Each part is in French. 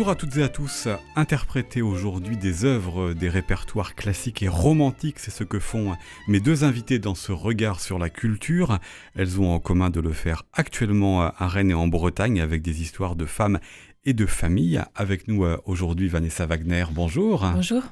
Bonjour à toutes et à tous. Interpréter aujourd'hui des œuvres des répertoires classiques et romantiques, c'est ce que font mes deux invités dans ce regard sur la culture. Elles ont en commun de le faire actuellement à Rennes et en Bretagne avec des histoires de femmes et de famille. Avec nous euh, aujourd'hui Vanessa Wagner, bonjour. Bonjour.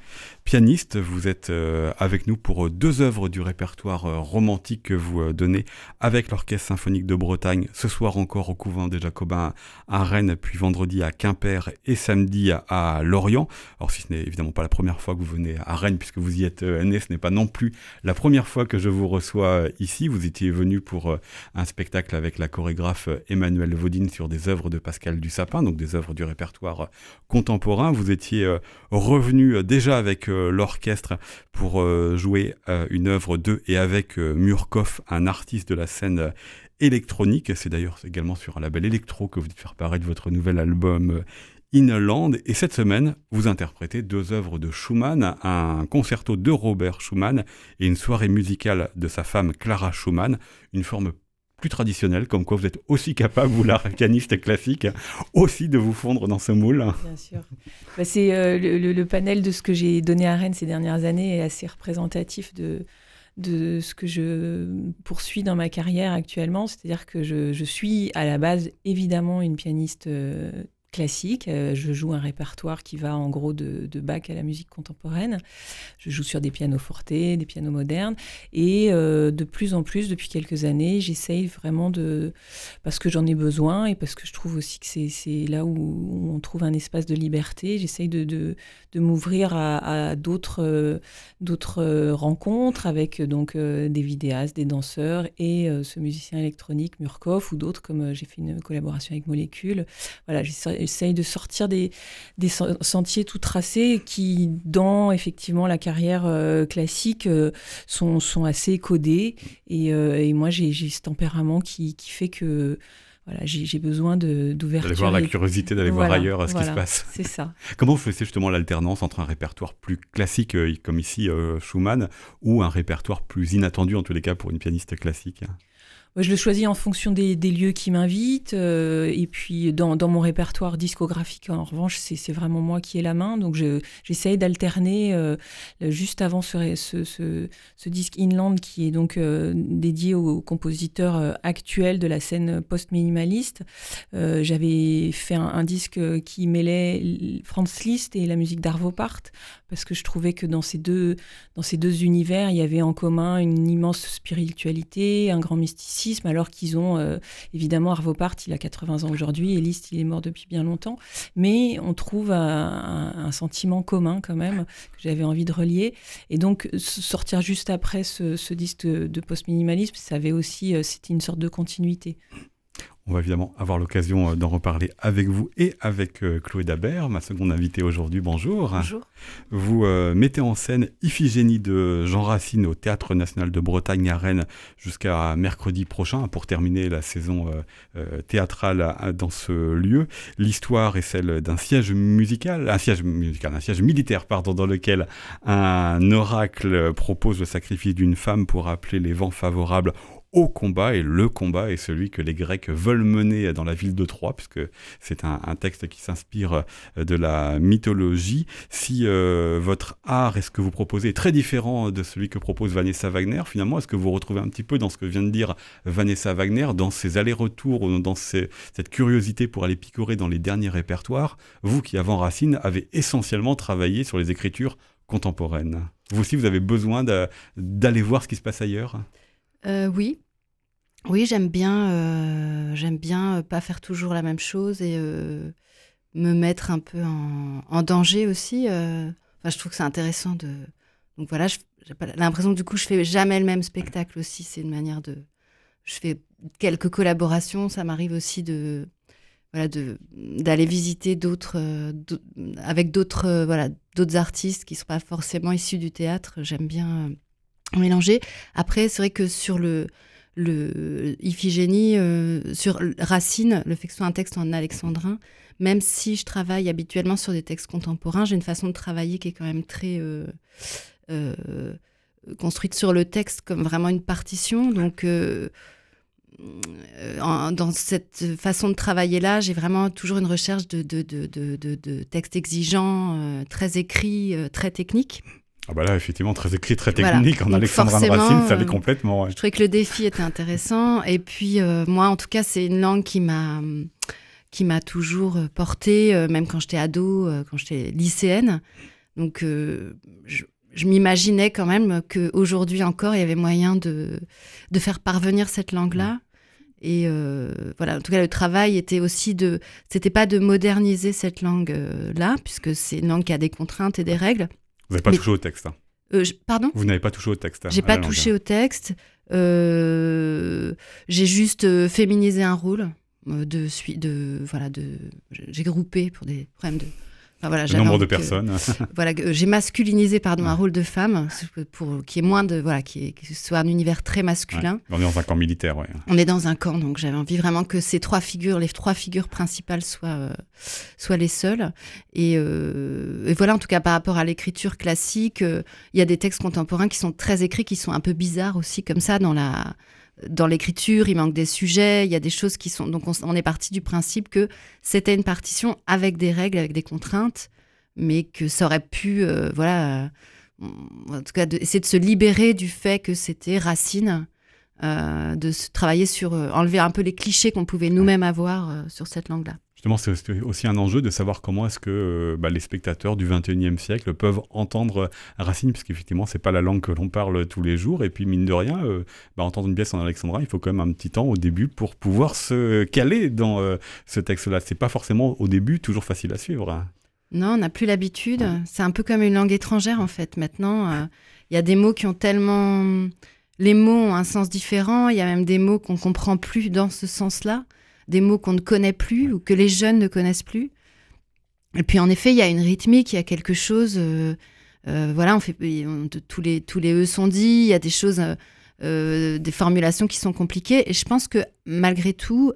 Pianiste, vous êtes euh, avec nous pour euh, deux œuvres du répertoire romantique que vous donnez avec l'Orchestre symphonique de Bretagne, ce soir encore au couvent des Jacobins à Rennes, puis vendredi à Quimper et samedi à Lorient. Alors si ce n'est évidemment pas la première fois que vous venez à Rennes, puisque vous y êtes né, ce n'est pas non plus la première fois que je vous reçois ici. Vous étiez venu pour un spectacle avec la chorégraphe Emmanuelle Vaudine sur des œuvres de Pascal Dussapin, donc des œuvres du répertoire contemporain. Vous étiez euh, revenu euh, déjà avec euh, l'orchestre pour jouer une œuvre de et avec Murkoff, un artiste de la scène électronique. C'est d'ailleurs également sur un label électro que vous dites faire paraître votre nouvel album Inland. Et cette semaine, vous interprétez deux œuvres de Schumann, un concerto de Robert Schumann et une soirée musicale de sa femme Clara Schumann, une forme plus traditionnel, comme quoi vous êtes aussi capable, vous la pianiste classique, aussi de vous fondre dans ce moule. Bien sûr. Bah, c'est euh, le, panel de ce que j'ai donné à Rennes ces dernières années est assez représentatif de, ce que je poursuis dans ma carrière actuellement. C'est-à-dire que je, je, suis à la base évidemment une pianiste euh, classique. Euh, je joue un répertoire qui va en gros de, de, Bach à la musique contemporaine. Je joue sur des pianos fortés, des pianos modernes. Et euh, de plus en plus, depuis quelques années, j'essaye vraiment de... Parce que j'en ai besoin et parce que je trouve aussi que c'est là où, on trouve un espace de liberté. J'essaye de, de, de m'ouvrir à, d'autres euh, rencontres avec donc des vidéastes, des danseurs et ce musicien électronique Murkoff ou d'autres comme j'ai fait une collaboration avec Molécule. Voilà, essaye de sortir des, des sentiers tout tracés qui, dans effectivement la carrière euh, classique, euh, sont, sont, assez codés. Et, euh, et moi, j'ai ce tempérament qui, qui, fait que voilà, j'ai besoin d'ouverture. D'aller voir la curiosité, d'aller voir ailleurs ce qui se passe. C'est ça. Comment vous faites justement l'alternance entre un répertoire plus classique, comme ici Schumann, ou un répertoire plus inattendu, en tous les cas, pour une pianiste classique? Je le choisis en fonction des, lieux qui m'invitent. Euh, et puis, dans, mon répertoire discographique, en revanche, c'est vraiment moi qui ai la main. Donc, j'essaye d'alterner euh, juste avant ce, disque Inland, qui est donc euh, dédié aux compositeurs actuels de la scène post-minimaliste. J'avais fait un, disque qui mêlait Franz Liszt et la musique d'Arvo Part, parce que je trouvais que dans ces, deux, dans ces deux univers, il y avait en commun une immense spiritualité, un grand mysticisme alors qu'ils ont euh, évidemment Arvo Part, il a 80 ans aujourd'hui, et Liszt, il est mort depuis bien longtemps, mais on trouve un, sentiment commun quand même que j'avais envie de relier. Et donc sortir juste après ce, disque de, post-minimalisme, ça avait aussi, euh, c'était une sorte de continuité. On va évidemment avoir l'occasion euh, d'en reparler avec vous et avec euh, Chloé Dabert, ma seconde invitée aujourd'hui. Bonjour. Bonjour. Vous euh, mettez en scène Iphigénie de Jean Racine au Théâtre National de Bretagne à Rennes jusqu'à mercredi prochain pour terminer la saison théâtrale dans ce lieu. L'histoire est celle d'un siège musical, un siège musical, un siège militaire, pardon, dans lequel un oracle propose le sacrifice d'une femme pour appeler les vents favorables au combat, et le combat est celui que les Grecs veulent mener dans la ville de Troie, puisque c'est un, texte qui s'inspire euh, de la mythologie. Si euh, votre art et ce que vous proposez est très différent de celui que propose Vanessa Wagner, finalement, est-ce que vous retrouvez un petit peu dans ce que vient de dire Vanessa Wagner, dans ses allers-retours, dans cette curiosité pour aller picorer dans les derniers répertoires, vous qui, avant Racine, avez essentiellement travaillé sur les écritures contemporaines. Vous aussi, vous avez besoin d'aller voir ce qui se passe ailleurs? Euh, oui. Oui, j'aime bien, euh, j'aime bien euh, pas faire toujours la même chose et me mettre un peu en, danger aussi. Je trouve que c'est intéressant de. Donc voilà, j'ai l'impression que du coup, je fais jamais le même spectacle aussi. C'est une manière de. Je fais quelques collaborations. Ça m'arrive aussi de d'aller visiter d'autres avec d'autres voilà d'autres artistes qui sont pas forcément issus du théâtre j'aime bien mélanger. Après, c'est vrai que sur le, le Iphigénie, euh, sur Racine, le fait que ce soit un texte en alexandrin, même si je travaille habituellement sur des textes contemporains, j'ai une façon de travailler qui est quand même très euh, euh, construite sur le texte comme vraiment une partition. Donc, dans cette façon de travailler-là, j'ai vraiment toujours une recherche de, de, de, de textes exigeants, très écrits, très techniques. Ah bah là, effectivement, très écrit, très technique. En Alexandra Racine, ça l'est complètement. Je trouvais que le défi était intéressant. Et puis, moi, en tout cas, c'est une langue qui m'a qui m'a toujours portée, même quand j'étais ado, quand j'étais lycéenne. Donc, je, je m'imaginais quand même qu'aujourd'hui encore, il y avait moyen de, de faire parvenir cette langue-là. Et euh, voilà, en tout cas, le travail était aussi de. C'était pas de moderniser cette langue-là, puisque c'est une langue qui a des contraintes et des règles. Vous n'avez pas touché au texte. Hein. Euh, pardon? Vous n'avez pas touché au texte. Hein, J'ai pas touché au texte. Euh, j'ai juste féminisé un rôle de, de voilà de j'ai groupé pour des problèmes de voilà, le nombre de personnes. voilà, j'ai masculinisé pardon un rôle de femme pour qui est moins de voilà qui, soit un univers très masculin. On est dans un camp militaire, ouais. On est dans un camp, donc j'avais envie vraiment que ces trois figures, les trois figures principales soient euh, soient les seules. Euh, et, voilà, en tout cas par rapport à l'écriture classique, euh, il y a des textes contemporains qui sont très écrits, qui sont un peu bizarres aussi comme ça dans la dans l'écriture, il manque des sujets, il y a des choses qui sont. Donc, on, est parti du principe que c'était une partition avec des règles, avec des contraintes, mais que ça aurait pu, euh, voilà, euh, en tout cas, essayer de se libérer du fait que c'était Racine, euh, de se travailler sur. enlever un peu les clichés qu'on pouvait nous-mêmes avoir sur cette langue-là. Justement, c'est aussi un enjeu de savoir comment est-ce que euh, bah, les spectateurs du 21e siècle peuvent entendre Racine, puisqu'effectivement, c'est pas la langue que l'on parle tous les jours. Et puis, mine de rien, euh, bah, entendre une pièce en alexandrin, il faut quand même un petit temps au début pour pouvoir se caler dans euh, ce texte-là. C'est pas forcément au début toujours facile à suivre. Non, on n'a plus l'habitude. C'est un peu comme une langue étrangère, en fait. Maintenant, il y a des mots qui ont tellement... Les mots ont un sens différent. Il y a même des mots qu'on comprend plus dans ce sens-là des mots qu'on ne connaît plus ou que les jeunes ne connaissent plus. Et puis en effet, il y a une rythmique, il y a quelque chose. Euh, euh, voilà, on fait tous les tous les e sont dits. Il y a des choses, euh, des formulations qui sont compliquées. Et je pense que malgré tout,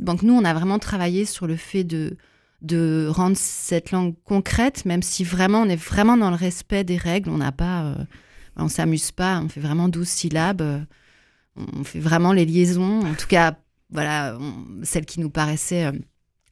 donc nous, on a vraiment travaillé sur le fait de de rendre cette langue concrète, même si vraiment on est vraiment dans le respect des règles. On n'a pas, on s'amuse pas. On fait vraiment 12 syllabes. On fait vraiment les liaisons. En tout cas, voilà, celle qui nous paraissait euh,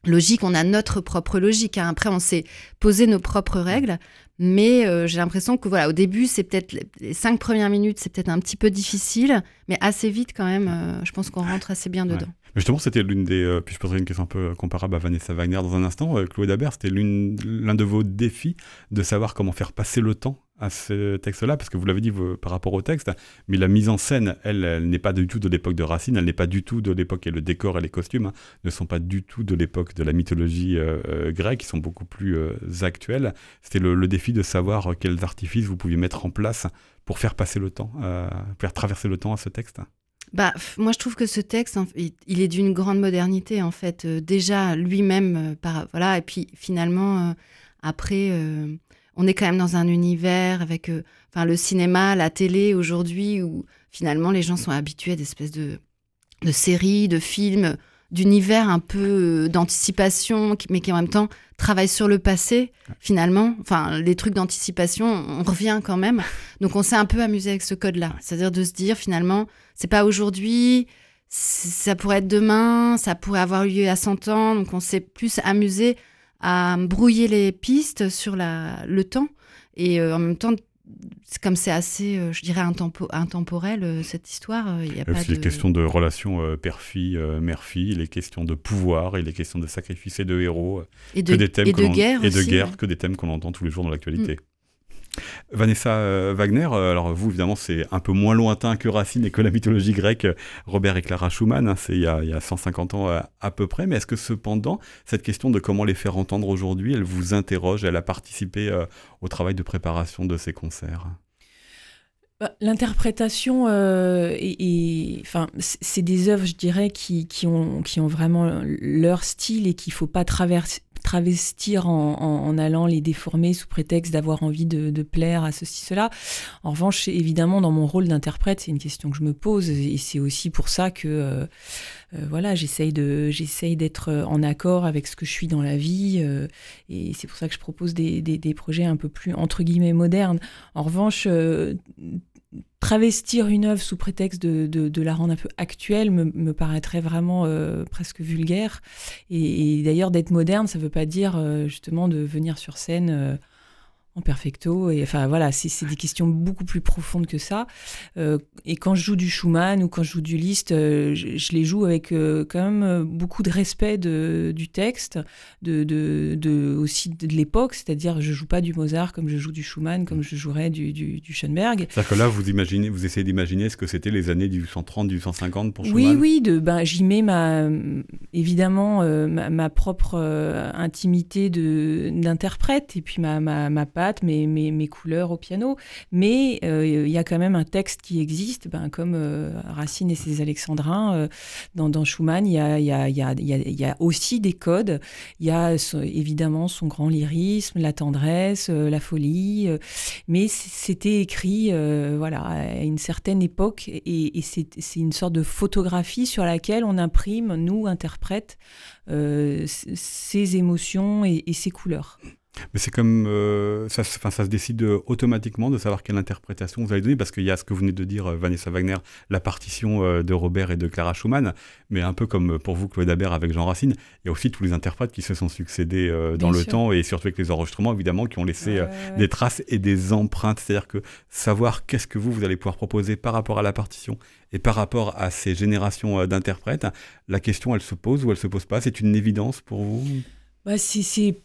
logique. On a notre propre logique. Hein. Après, on s'est posé nos propres règles. Mais euh, j'ai l'impression que voilà, au début, c'est peut-être les cinq premières minutes, c'est peut-être un petit peu difficile, mais assez vite quand même, euh, je pense qu'on rentre assez bien dedans. Justement, c'était l'une des. puis je poserai une question un peu comparable à Vanessa Wagner dans un instant. Chloé Dabert, c'était l'un de vos défis de savoir comment faire passer le temps à ce texte-là, parce que vous l'avez dit par rapport au texte, mais la mise en scène, elle, elle n'est pas du tout de l'époque de Racine, elle n'est pas du tout de l'époque, et le décor et les costumes hein, ne sont pas du tout de l'époque de la mythologie euh, euh, grecque, ils sont beaucoup plus euh, actuels. C'était le, défi de savoir quels artifices vous pouviez mettre en place pour faire passer le temps, faire traverser le temps à ce texte. Bah, moi, je trouve que ce texte, il est d'une grande modernité, en fait. déjà, lui-même, par, voilà, et puis finalement, après on est quand même dans un univers avec euh, le cinéma, la télé aujourd'hui, où finalement les gens sont habitués à des espèces de, de séries, de films, d'univers un peu euh, d'anticipation, mais qui en même temps travaillent sur le passé, finalement. Enfin, les trucs d'anticipation, on revient quand même. Donc on s'est un peu amusé avec ce code-là. C'est-à-dire de se dire finalement, c'est pas aujourd'hui, ça pourrait être demain, ça pourrait avoir lieu à 100 ans. Donc on s'est plus amusé à brouiller les pistes sur la, le temps. Et euh, en même temps, comme c'est assez, euh, je dirais, intemporel, euh, cette histoire, il y a pas Les questions de relations père-fille, mère-fille, les questions de pouvoir et les questions de sacrifice et de héros. Et de, des thèmes et de guerre. Et de guerre, que des thèmes qu'on entend tous les jours dans l'actualité. Vanessa euh, Wagner, euh, alors vous évidemment c'est un peu moins lointain que Racine et que la mythologie grecque, Robert et Clara Schumann, hein, c'est il, y a 150 ans euh, à, peu près, mais est-ce que cependant cette question de comment les faire entendre aujourd'hui, elle vous interroge, elle a participé au travail de préparation de ces concerts? Bah, L'interprétation, enfin, c'est des œuvres, je dirais, qui, qui, ont, qui ont vraiment leur style et qu'il ne faut pas traverser, travestir en, allant les déformer sous prétexte d'avoir envie de, plaire à ceci, cela. En revanche, évidemment, dans mon rôle d'interprète, c'est une question que je me pose et c'est aussi pour ça que euh, euh, voilà, j'essaye de j'essaye d'être en accord avec ce que je suis dans la vie euh, et c'est pour ça que je propose des, des, projets un peu plus entre guillemets modernes. En revanche, travestir une œuvre sous prétexte de, la rendre un peu actuelle me, paraîtrait vraiment presque vulgaire. Et, d'ailleurs, d'être moderne, ça ne veut pas dire justement de venir sur scène en perfecto. Et enfin voilà, c'est des questions beaucoup plus profondes que ça. Euh, et quand je joue du Schumann ou quand je joue du Liszt, euh, je, les joue avec euh, quand même beaucoup de respect de, du texte, de, de, aussi de l'époque. C'est-à-dire, je joue pas du Mozart comme je joue du Schumann, comme je jouerais du, du, Schoenberg. C'est-à-dire que là, vous imaginez, vous essayez d'imaginer ce que c'était les années du 130, du 150 pour Schumann. Oui, oui. De, ben, j'y mets ma, évidemment ma, propre intimité d'interprète et puis ma, ma, ma mes, couleurs au piano. Mais euh, il y a quand même un texte qui existe, ben, comme euh, Racine et ses alexandrins. Euh, dans, Schumann, il y a, aussi des codes. Il y a évidemment son grand lyrisme, la tendresse, la folie. mais c'était écrit voilà, à une certaine époque et, et c'est une sorte de photographie sur laquelle on imprime, nous, interprètes, ses émotions et, et ses couleurs. Mais c'est comme euh, ça, ça se décide euh, automatiquement de savoir quelle interprétation vous allez donner, parce qu'il y a ce que vous venez de dire, euh, Vanessa Wagner, la partition de Robert et de Clara Schumann, mais un peu comme pour vous, Claude Dabert, avec Jean Racine, il y a aussi tous les interprètes qui se sont succédés dans le temps, et surtout avec les enregistrements, évidemment, qui ont laissé des traces et des empreintes. C'est-à-dire que savoir qu'est-ce que vous, vous allez pouvoir proposer par rapport à la partition et par rapport à ces générations d'interprètes, la question, elle se pose ou elle se pose pas? C'est une évidence pour vous? Bah, c'est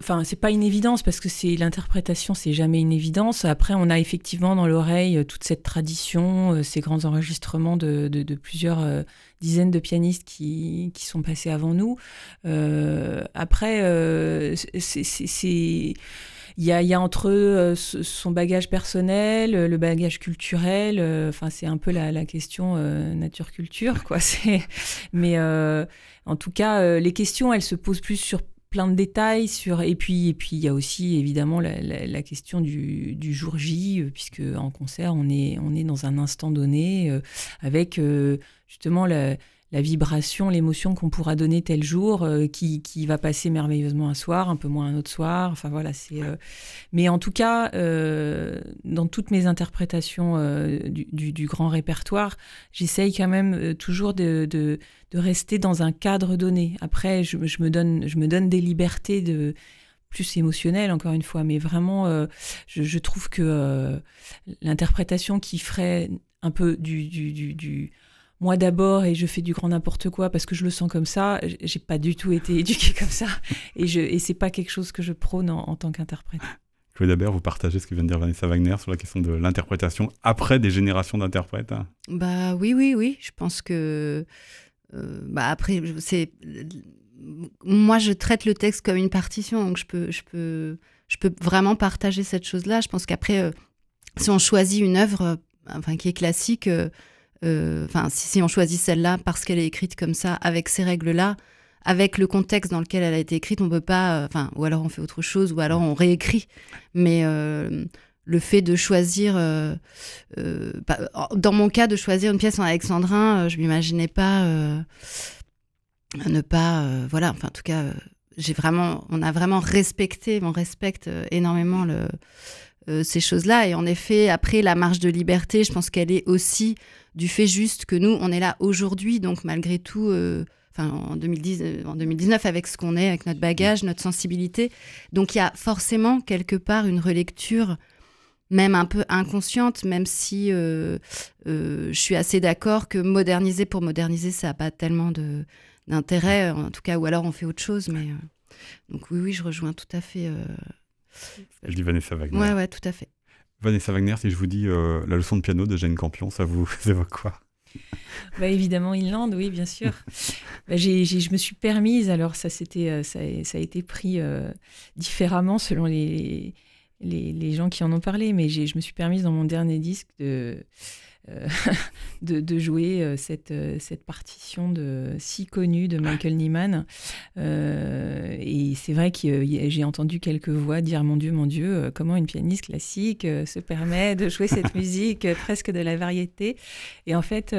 enfin c'est pas une évidence parce que c'est l'interprétation c'est jamais une évidence après on a effectivement dans l'oreille euh, toute cette tradition euh, ces grands enregistrements de, plusieurs euh, dizaines de pianistes qui, qui, sont passés avant nous après c'est il y a, y a, entre eux son bagage personnel, le bagage culturel. Enfin, c'est un peu la, la question nature-culture, quoi. Mais en tout cas, les questions, elles se posent plus sur plein de détails sur et puis et puis il y a aussi évidemment la, question du, jour J euh, puisque en concert on est on est dans un instant donné euh, avec euh, justement la, la vibration, l'émotion qu'on pourra donner tel jour, euh, qui, va passer merveilleusement un soir, un peu moins un autre soir. Enfin voilà, c'est. Euh, mais en tout cas, euh, dans toutes mes interprétations du, grand répertoire, j'essaye quand même toujours de, de, rester dans un cadre donné. Après, je, me donne, des libertés de plus émotionnelles encore une fois, mais vraiment, je, trouve que l'interprétation qui ferait un peu du moi d'abord et je fais du grand n'importe quoi parce que je le sens comme ça. J'ai pas du tout été éduquée comme ça et je et c'est pas quelque chose que je prône en, tant qu'interprète. Claude Dabert, vous partagez ce que vient de dire Vanessa Wagner sur la question de l'interprétation après des générations d'interprètes hein Bah oui, oui, oui. Je pense que euh, bah après c'est moi je traite le texte comme une partition donc je peux je peux je peux vraiment partager cette chose là. Je pense qu'après euh, si on choisit une œuvre euh, enfin qui est classique euh, enfin, si, on choisit celle-là parce qu'elle est écrite comme ça, avec ces règles-là, avec le contexte dans lequel elle a été écrite, on peut pas. Euh, enfin, ou alors on fait autre chose, ou alors on réécrit. Mais euh, le fait de choisir, dans mon cas, de choisir une pièce en alexandrin, je m'imaginais pas ne pas, voilà. Enfin, en tout cas, j'ai vraiment, on a vraiment respecté, on respecte énormément ces choses-là. Et en effet, après, la marge de liberté, je pense qu'elle est aussi du fait juste que nous, on est là aujourd'hui, donc malgré tout, euh, enfin en, 2010, euh, en 2019, avec ce qu'on est, avec notre bagage, notre sensibilité. Donc il y a forcément quelque part une relecture, même un peu inconsciente, même si euh, je suis assez d'accord que moderniser pour moderniser, ça n'a pas tellement d'intérêt, en tout cas, ou alors on fait autre chose. Mais donc oui, oui, je rejoins tout à fait. Elle dit Vanessa Wagner. Ouais, ouais, tout à fait. Vanessa Wagner, si je vous dis euh, la leçon de piano de Jane Campion, ça vous évoque quoi? Bah évidemment, Inland, oui, bien sûr. bah, je me suis permise, alors ça, euh, ça, ça, a été pris euh, différemment selon les, les, les, gens qui en ont parlé, mais je me suis permise dans mon dernier disque de, euh, de, jouer euh, cette, euh, cette partition de, si connue de Michael Nyman. et c'est vrai que j'ai entendu quelques voix dire Mon Dieu, mon Dieu, comment une pianiste classique se permet de jouer cette musique presque de la variété. Et en fait,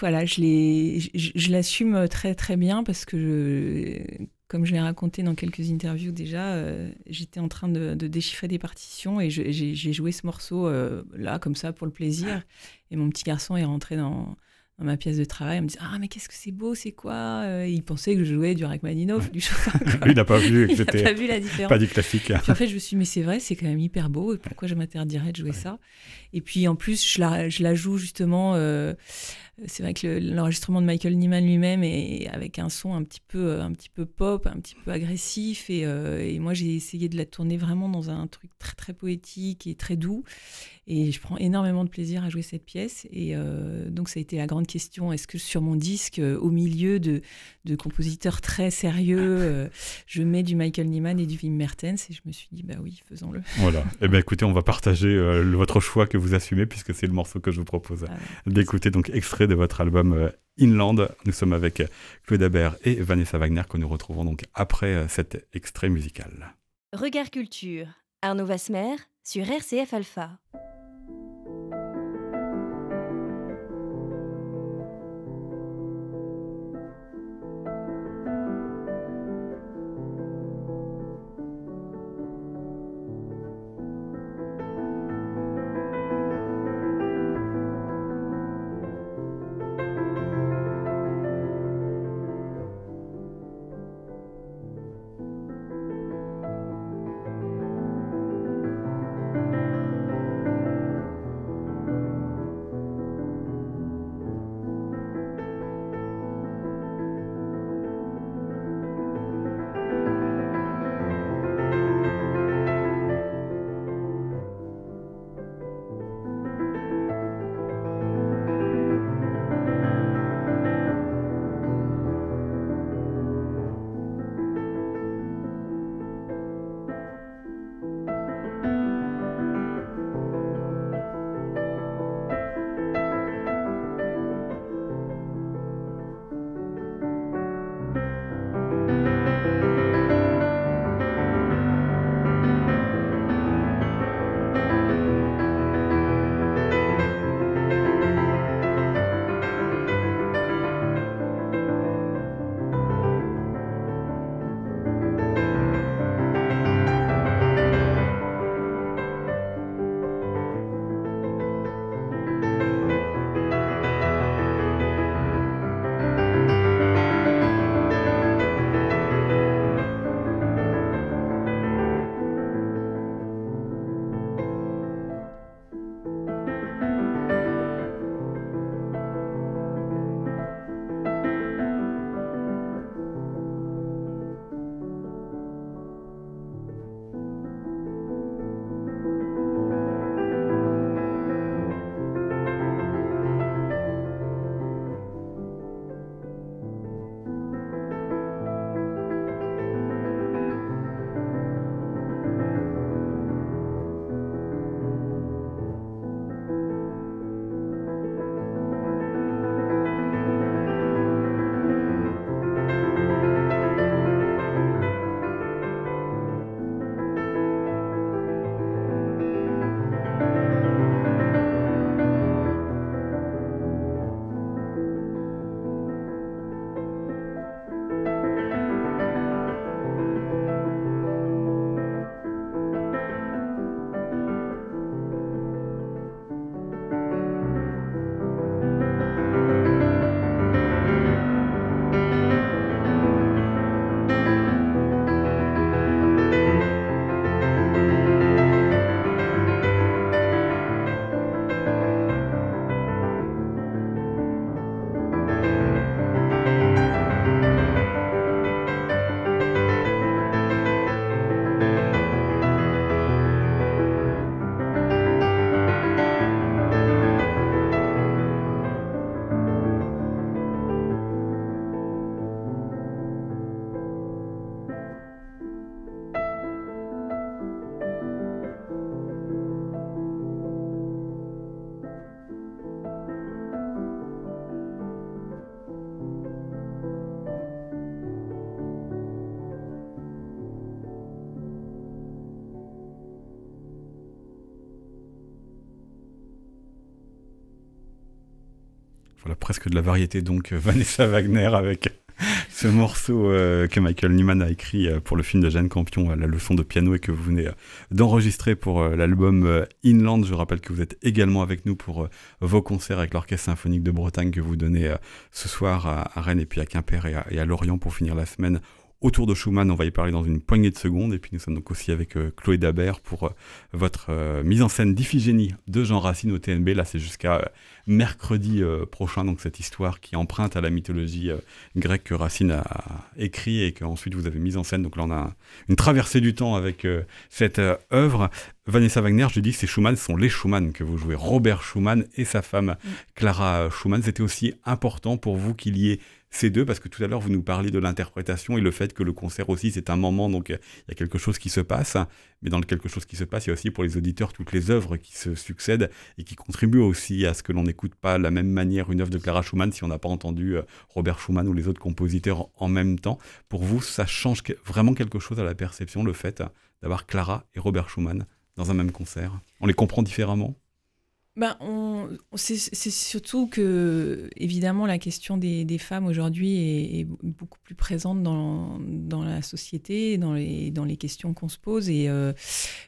voilà, je l'assume très très bien parce que je, comme je l'ai raconté dans quelques interviews déjà, euh, j'étais en train de, déchiffrer des partitions et j'ai joué ce morceau euh, là, comme ça, pour le plaisir. Et mon petit garçon est rentré dans, dans ma pièce de travail. Il me dit Ah, mais qu'est-ce que c'est beau, c'est quoi? Il pensait que je jouais du Rachmaninoff, du Chopin. Lui, il n'a pas vu que c'était pas, vu la différence. pas du classique. en fait, je me suis dit Mais c'est vrai, c'est quand même hyper beau. Pourquoi je m'interdirais de jouer ça? Et puis en plus, je la, je la joue justement. Euh, c'est vrai que l'enregistrement de Michael Nyman lui-même est avec un son un petit peu, un petit peu pop, un petit peu agressif. Et, euh, et moi, j'ai essayé de la tourner vraiment dans un truc très, très poétique et très doux. Et je prends énormément de plaisir à jouer cette pièce. Et euh, donc, ça a été la grande question est-ce que sur mon disque, euh, au milieu de, de compositeurs très sérieux, euh, je mets du Michael Nyman et du Wim Mertens Et je me suis dit bah oui, faisons-le. Voilà. Eh bien, écoutez, on va partager votre choix que vous assumez, puisque c'est le morceau que je vous propose ah d'écouter. Donc, extrait de votre album Inland. Nous sommes avec Claude Habert et Vanessa Wagner, que nous retrouvons donc après cet extrait musical. Regard Culture, Arnaud Vasmer sur RCF Alpha. Voilà presque de la variété donc euh, Vanessa Wagner avec ce morceau euh, que Michael Nyman a écrit euh, pour le film de Jeanne Campion, la leçon de piano, et que vous venez d'enregistrer pour l'album Inland. Je rappelle que vous êtes également avec nous pour vos concerts avec l'Orchestre Symphonique de Bretagne que vous donnez ce soir à, Rennes et puis à Quimper et à Lorient pour finir la semaine autour de Schumann. On va y parler dans une poignée de secondes. Et puis nous sommes donc aussi avec euh, Chloé Dabert pour euh, votre euh, mise en scène d'Iphigénie de Jean Racine au TNB. Là, c'est jusqu'à mercredi prochain. Donc cette histoire qui emprunte à la mythologie grecque que Racine a écrit et qu'ensuite vous avez mise en scène. Donc là, on a une traversée du temps avec cette œuvre. Vanessa Wagner, je dis que ces Schumann sont les Schumann que vous jouez. Robert Schumann et sa femme mm. Clara Schumann. C'était aussi important pour vous qu'il y ait ces deux, parce que tout à l'heure, vous nous parliez de l'interprétation et le fait que le concert aussi, c'est un moment, donc il y a quelque chose qui se passe. Mais dans le quelque chose qui se passe, il y a aussi pour les auditeurs toutes les œuvres qui se succèdent et qui contribuent aussi à ce que l'on n'écoute pas de la même manière une œuvre de Clara Schumann si on n'a pas entendu euh, Robert Schumann ou les autres compositeurs en même temps. Pour vous, ça change vraiment quelque chose à la perception, le fait d'avoir Clara et Robert Schumann dans un même concert? On les comprend différemment? Ben, c'est, surtout que, évidemment, la question des, femmes aujourd'hui est, beaucoup plus présente dans, la société, dans les, questions qu'on se pose. Et euh,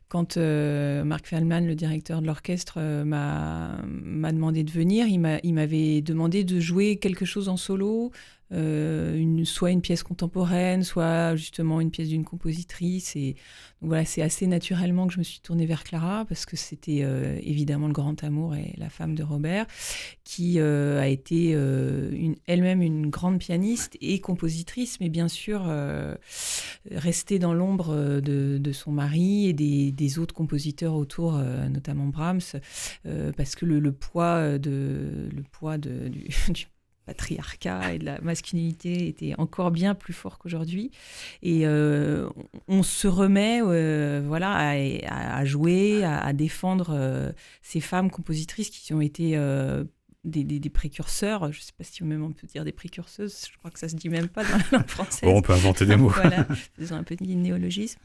quand euh, Marc Feldman, le directeur de l'orchestre, euh, m'a, m'a demandé de venir, il m'avait demandé de jouer quelque chose en solo, euh, soit une pièce contemporaine, soit justement une pièce d'une compositrice. Et voilà, c'est assez naturellement que je me suis tournée vers Clara parce que c'était euh, évidemment le grand amour et la femme de Robert, qui euh, a été elle-même une grande pianiste et compositrice, mais bien sûr restée dans l'ombre de, son mari et des, autres compositeurs autour, notamment Brahms, parce que le, poids de le poids de, du patriarcat et de la masculinité était encore bien plus fort qu'aujourd'hui. Et euh, on se remet euh, voilà, à, jouer, à, défendre euh, ces femmes compositrices qui ont été des, précurseurs, je ne sais pas si même on peut dire des précurseuses, je crois que ça se dit même pas dans la langue française. Bon, on peut inventer des mots. voilà, faisons un petit néologisme.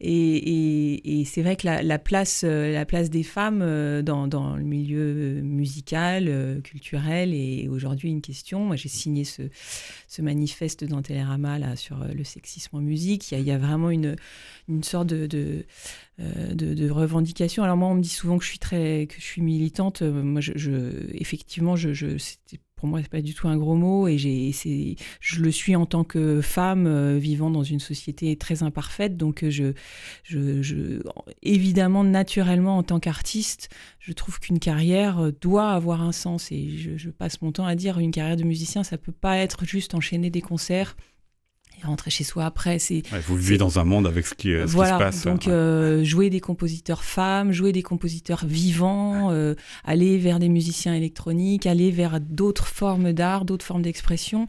Et, et, c'est vrai que la, place, euh, la place des femmes euh, dans, dans le milieu musical, euh, culturel est aujourd'hui une question. Moi, j'ai signé ce, ce manifeste dans Télérama là, sur le sexisme en musique. Il y a, il y a vraiment une, une sorte de, de, de, revendication. Alors moi, on me dit souvent que je suis très, que je suis militante. Moi, je, je effectivement, je, je pour moi, c'est pas du tout un gros mot et j'ai, je le suis en tant que femme euh, vivant dans une société très imparfaite. Donc, euh, je, je, évidemment, naturellement, en tant qu'artiste, je trouve qu'une carrière euh, doit avoir un sens et je, je, passe mon temps à dire une carrière de musicien, ça peut pas être juste enchaîner des concerts et rentrer chez soi après. C'est, vous vivez dans un monde avec ce qui, ce voilà, qui se passe. Donc, euh, jouer des compositeurs femmes, jouer des compositeurs vivants, euh, aller vers des musiciens électroniques, aller vers d'autres formes d'art, d'autres formes d'expression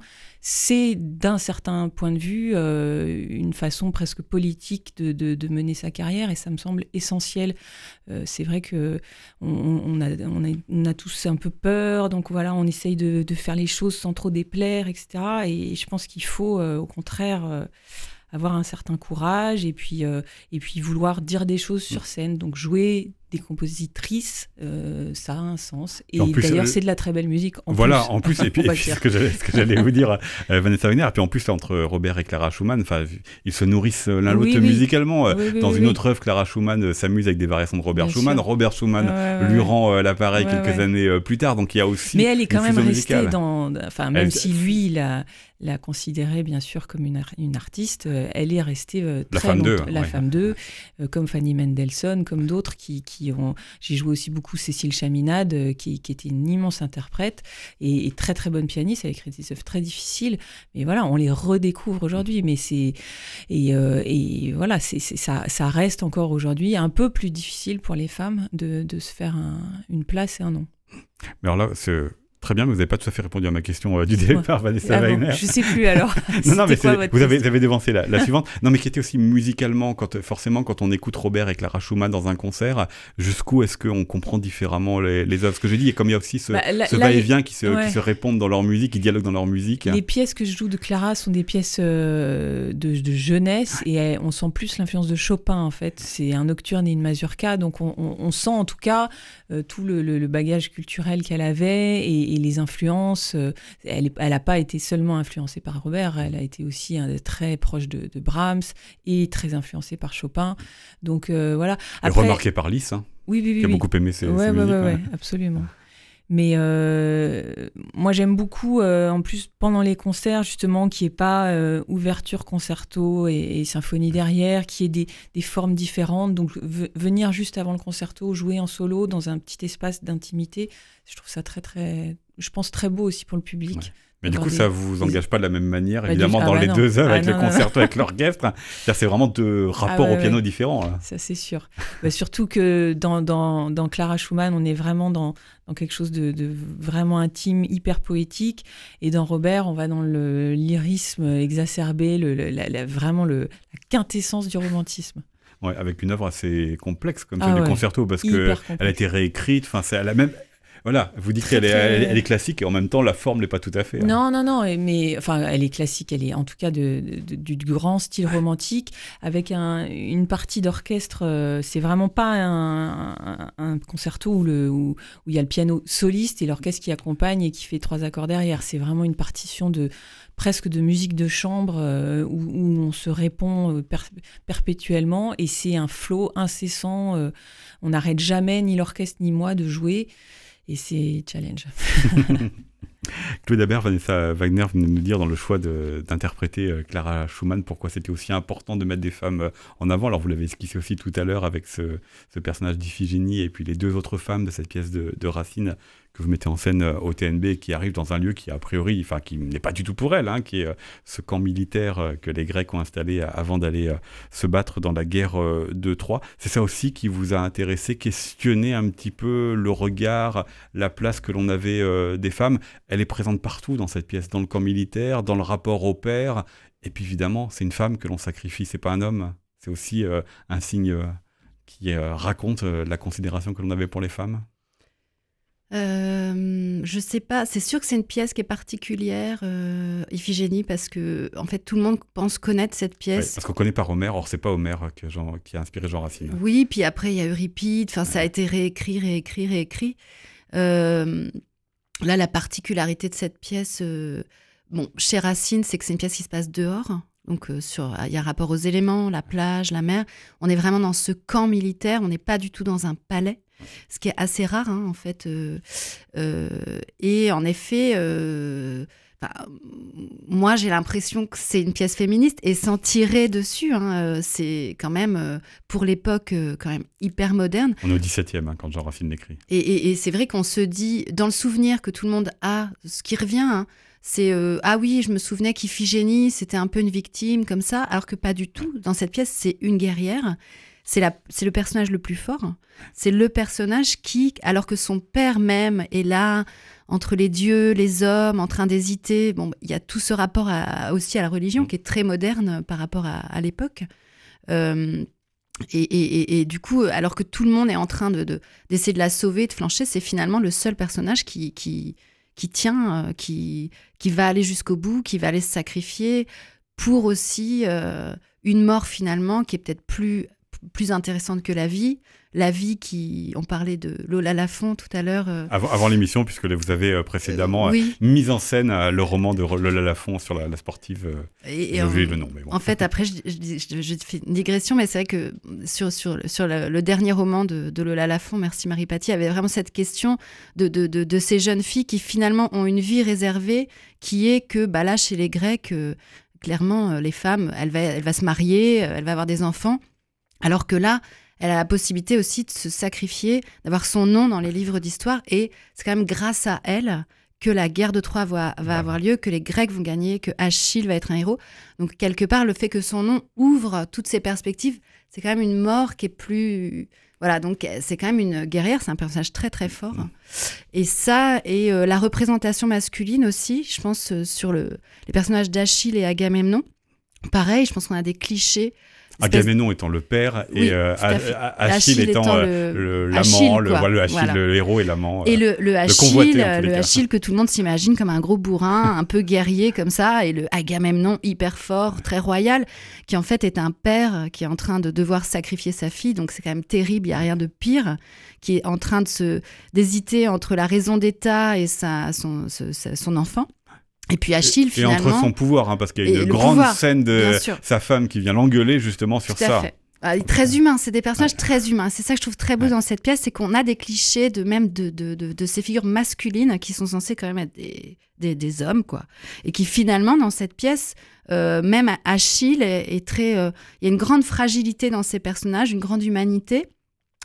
c'est d'un certain point de vue euh, une façon presque politique de, mener sa carrière et ça me semble essentiel. Euh, c'est vrai que on, a, tous un peu peur, donc voilà, on essaye de, faire les choses sans trop déplaire, etc. Et je pense qu'il faut euh, au contraire avoir un certain courage et puis, et puis vouloir dire des choses sur scène. Donc jouer des compositrices, euh, ça a un sens. Et d'ailleurs, c'est de la très belle musique. En voilà, en plus, et puis, ce que j'allais vous dire, euh, Vanessa Wagner, et puis en plus, entre Robert et Clara Schumann, ils se nourrissent l'un l'autre musicalement. Euh, dans une autre œuvre, Clara Schumann s'amuse avec des variations de Robert Schumann. Robert Schumann lui rend l'appareil quelques années plus tard, donc il y a aussi. Mais elle est quand même restée dans. Enfin, même si lui, il a l'a considérée bien sûr comme une, une artiste, elle est restée la femme d'eux, la femme d'eux, comme Fanny Mendelssohn, comme d'autres qui, qui j'ai joué aussi beaucoup Cécile Chaminade, euh, qui, était une immense interprète et, très très bonne pianiste. Elle a écrit des œuvres très difficiles, mais voilà, on les redécouvre aujourd'hui. Mais c'est et, euh, et, voilà, c'est ça, ça reste encore aujourd'hui un peu plus difficile pour les femmes de, de se faire une place et un nom. Mais alors là, c'est Très bien, mais vous n'avez pas tout à fait répondu à ma question euh, du départ, Vanessa ah Wagner. je ne sais plus alors. non, non, mais vous, avez, vous avez dévancé la, la suivante. Non, mais qui était aussi musicalement, quand, forcément, quand on écoute Robert et Clara Schumann dans un concert, jusqu'où est-ce qu'on comprend différemment les, les œuvres? Ce que j'ai dit, et comme il y a aussi ce, bah, ce va-et-vient qui, se, qui se répondent dans leur musique, qui dialoguent dans leur musique. Les pièces que je joue de Clara sont des pièces euh, de, de, jeunesse et on sent plus l'influence de Chopin en fait. C'est un nocturne et une mazurka, donc on, on, sent en tout cas euh, tout le, le, bagage culturel qu'elle avait et les influences, elle n'a pas été seulement influencée par Robert, elle a été aussi très proche de, Brahms et très influencée par Chopin. Donc voilà. Après, et remarquée par Lys, hein, oui, oui, oui, qui a beaucoup aimé ses, ouais, musiques. Ouais, absolument. Mais euh, moi, j'aime beaucoup, euh, en plus, pendant les concerts, justement, qu'il n'y ait pas euh, ouverture, concerto et, symphonie derrière, qu'il y ait des, des, formes différentes. Donc, venir juste avant le concerto, jouer en solo dans un petit espace d'intimité, je trouve ça très, très, je pense, très beau aussi pour le public. Mais du coup, ça vous engage pas de la même manière, évidemment, dans ah les deux œuvres, ah avec le concerto, avec l'orchestre. C'est vraiment deux ah rapports au piano différents. Ça, c'est sûr. Bah, surtout que dans, dans, dans, Clara Schumann, on est vraiment dans, dans quelque chose de, de, vraiment intime, hyper poétique. Et dans Robert, on va dans le lyrisme exacerbé, le, la, vraiment le, la quintessence du romantisme. Ouais, avec une œuvre assez complexe comme ça, du concerto, parce qu'elle a été réécrite. Enfin, c'est la même. Voilà, vous dites qu'elle est, elle, est, classique et en même temps la forme n'est pas tout à fait. Hein. Non, non, non, mais enfin elle est classique, elle est en tout cas de, du grand style romantique avec un, une partie d'orchestre. Euh, c'est vraiment pas un, concerto où, il y a le piano soliste et l'orchestre qui accompagne et qui fait trois accords derrière. C'est vraiment une partition de presque de musique de chambre euh, où, on se répond euh, perpétuellement et c'est un flot incessant. on n'arrête jamais, ni l'orchestre ni moi, de jouer et c'est challenge. Claude Dabert, Vanessa Wagner venait nous dire dans le choix d'interpréter euh, Clara Schumann pourquoi c'était aussi important de mettre des femmes euh, en avant. Alors vous l'avez esquissé aussi tout à l'heure avec ce, personnage d'Iphigénie et puis les deux autres femmes de cette pièce de, de Racine que vous mettez en scène euh, au TNB qui arrive dans un lieu qui a priori, enfin qui n'est pas du tout pour elle, hein, qui est euh, ce camp militaire euh, que les Grecs ont installé avant d'aller se battre dans la guerre de Troie. C'est ça aussi qui vous a intéressé, questionner un petit peu le regard, la place que l'on avait des femmes. Elle est présente partout dans cette pièce, dans le camp militaire, dans le rapport au père. Et puis évidemment, c'est une femme que l'on sacrifie, c'est pas un homme. C'est aussi un signe qui raconte la considération que l'on avait pour les femmes. Euh, je sais pas, c'est sûr que c'est une pièce qui est particulière, euh, Iphigénie, parce que en fait tout le monde pense connaître cette pièce. parce qu'on connaît pas Homère, or c'est pas Homère qui a inspiré Jean Racine. Oui, puis après il y a Euripide, enfin ça a été réécrit, réécrit, réécrit. Euh, là, la particularité de cette pièce, euh, bon, chez Racine, c'est que c'est une pièce qui se passe dehors. Donc, sur, il y a rapport aux éléments, la plage, la mer. On est vraiment dans ce camp militaire. On n'est pas du tout dans un palais ce qui est assez rare hein, en fait. Euh, euh, et en effet, euh, moi j'ai l'impression que c'est une pièce féministe et sans tirer dessus, hein, c'est quand même pour l'époque quand même hyper moderne. On est au 17e hein, quand Jean Racine l'écrit. Et, c'est vrai qu'on se dit, dans le souvenir que tout le monde a, ce qui revient, c'est ah oui, je me souvenais qu'Iphigénie, c'était un peu une victime comme ça, alors que pas du tout. Dans cette pièce, c'est une guerrière c'est le personnage le plus fort. C'est le personnage qui, alors que son père même est là, entre les dieux, les hommes, en train d'hésiter. Bon, il y a tout ce rapport aussi à la religion mm. qui est très moderne par rapport à, l'époque. Euh, et, du coup, alors que tout le monde est en train de, d'essayer de, la sauver, de flancher, c'est finalement le seul personnage qui, qui, qui tient, euh, qui, qui va aller jusqu'au bout, qui va aller se sacrifier pour aussi euh, une mort finalement qui est peut-être plus plus intéressante que la vie. La vie qui, on parlait de Lola Lafont tout à l'heure. Euh, avant, l'émission, puisque vous avez euh, précédemment euh, mis en scène le roman de Lola Lafont sur la, sportive. et, j'ai le nom. En fait, après, je, fais une digression, mais c'est vrai que sur, sur, sur le, dernier roman de, Lola Lafont, Merci Marie Paty, avait vraiment cette question de, de, de, ces jeunes filles qui finalement ont une vie réservée, qui est que bah, là, chez les Grecs, clairement, les femmes, elle va, elle va se marier, elle va avoir des enfants. Alors que là, elle a la possibilité aussi de se sacrifier, d'avoir son nom dans les livres d'histoire. Et c'est quand même grâce à elle que la guerre de Troie va, avoir lieu, que les Grecs vont gagner, que Achille va être un héros. Donc quelque part, le fait que son nom ouvre toutes ces perspectives, c'est quand même une mort qui est plus... Voilà, donc c'est quand même une guerrière, c'est un personnage très très fort. Et ça, et euh, la représentation masculine aussi, je pense, euh, sur le, les personnages d'Achille et Agamemnon. Pareil, je pense qu'on a des clichés Agamemnon étant le père et euh, Achille, étant, euh, l'amant, le, le, héros et l'amant. Et le, le Achille, le Achille que tout le monde s'imagine comme un gros bourrin, un peu guerrier comme ça, et le Agamemnon hyper fort, très royal, qui en fait est un père qui est en train de devoir sacrifier sa fille, donc c'est quand même terrible, il n'y a rien de pire, qui est en train de se d'hésiter entre la raison d'État et sa, son, son enfant. Et puis Achille, finalement. Et entre son pouvoir, hein, parce qu'il y a une grande scène de sa femme qui vient l'engueuler justement sur ça. Ah, très humain, c'est des personnages très humains. C'est ça que je trouve très beau dans cette pièce, c'est qu'on a des clichés de même de, de, de, ces figures masculines qui sont censées quand même être des, des, des hommes, quoi. Et qui finalement, dans cette pièce, euh, même Achille est, très... Euh, il y a une grande fragilité dans ces personnages, une grande humanité,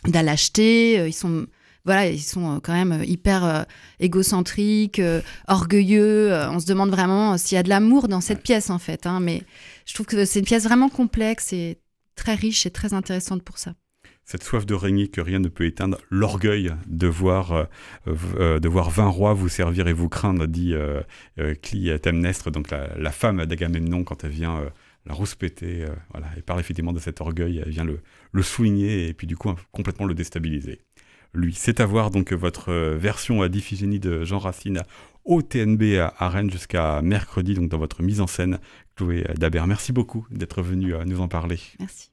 de la lâcheté, euh, ils sont voilà, ils sont euh, quand même euh, hyper euh, égocentriques, orgueilleux. on se demande vraiment s'il y a de l'amour dans cette pièce, en fait. Hein, mais je trouve que c'est une pièce vraiment complexe et très riche et très intéressante pour ça cette soif de régner que rien ne peut éteindre, l'orgueil de voir de voir 20 rois vous servir et vous craindre, dit euh, Clytemnestre, donc la, femme d'Agamemnon quand elle vient la rouspéter, voilà, et parle effectivement de cet orgueil, elle vient le, le souligner et puis du coup complètement le déstabiliser lui. C'est à voir donc votre euh, version à d'Iphigénie de Jean Racine au TNB à Rennes jusqu'à mercredi, donc dans votre mise en scène, Chloé Dabert. Merci beaucoup d'être venu euh, nous en parler. Merci.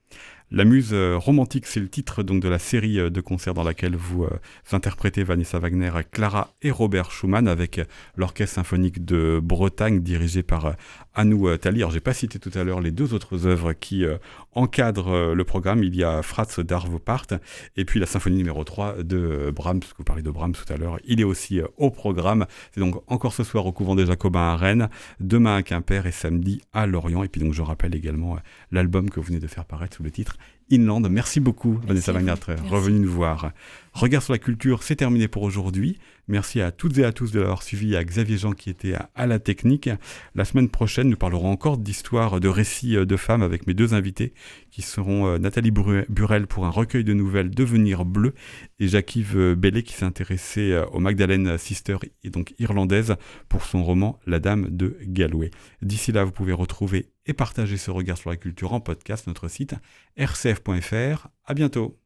La Muse euh, romantique, c'est le titre donc de la série euh, de concerts dans laquelle vous euh, interprétez Vanessa Wagner, Clara et Robert Schumann avec l'Orchestre symphonique de Bretagne dirigé par Anou Tali. Alors j'ai pas cité tout à l'heure les deux autres œuvres qui encadrent le programme. Il y a Fratz d'Arvopart et puis la symphonie numéro 3 de Brahms, vous parlez de Brahms tout à l'heure. Il est aussi au programme. C'est donc encore ce soir au couvent des Jacobins à Rennes, demain à Quimper et samedi à Lorient. Et puis donc je rappelle également l'album que vous venez de faire paraître sous le titre Inland. Merci beaucoup, Vanessa Wagner, revenu nous voir. Regard sur la culture, c'est terminé pour aujourd'hui. Merci à toutes et à tous de l'avoir suivi, à Xavier Jean qui était à, la technique. La semaine prochaine, nous parlerons encore d'histoires, de récits euh, de femmes avec mes deux invités qui seront euh, Nathalie Burel pour un recueil de nouvelles Devenir bleu et Jacques-Yves Bellet qui s'est intéressé euh, aux Magdalene Sister et donc irlandaise pour son roman La Dame de Galway. D'ici là, vous pouvez retrouver et partager ce regard sur la culture en podcast notre site rcf.fr. À bientôt.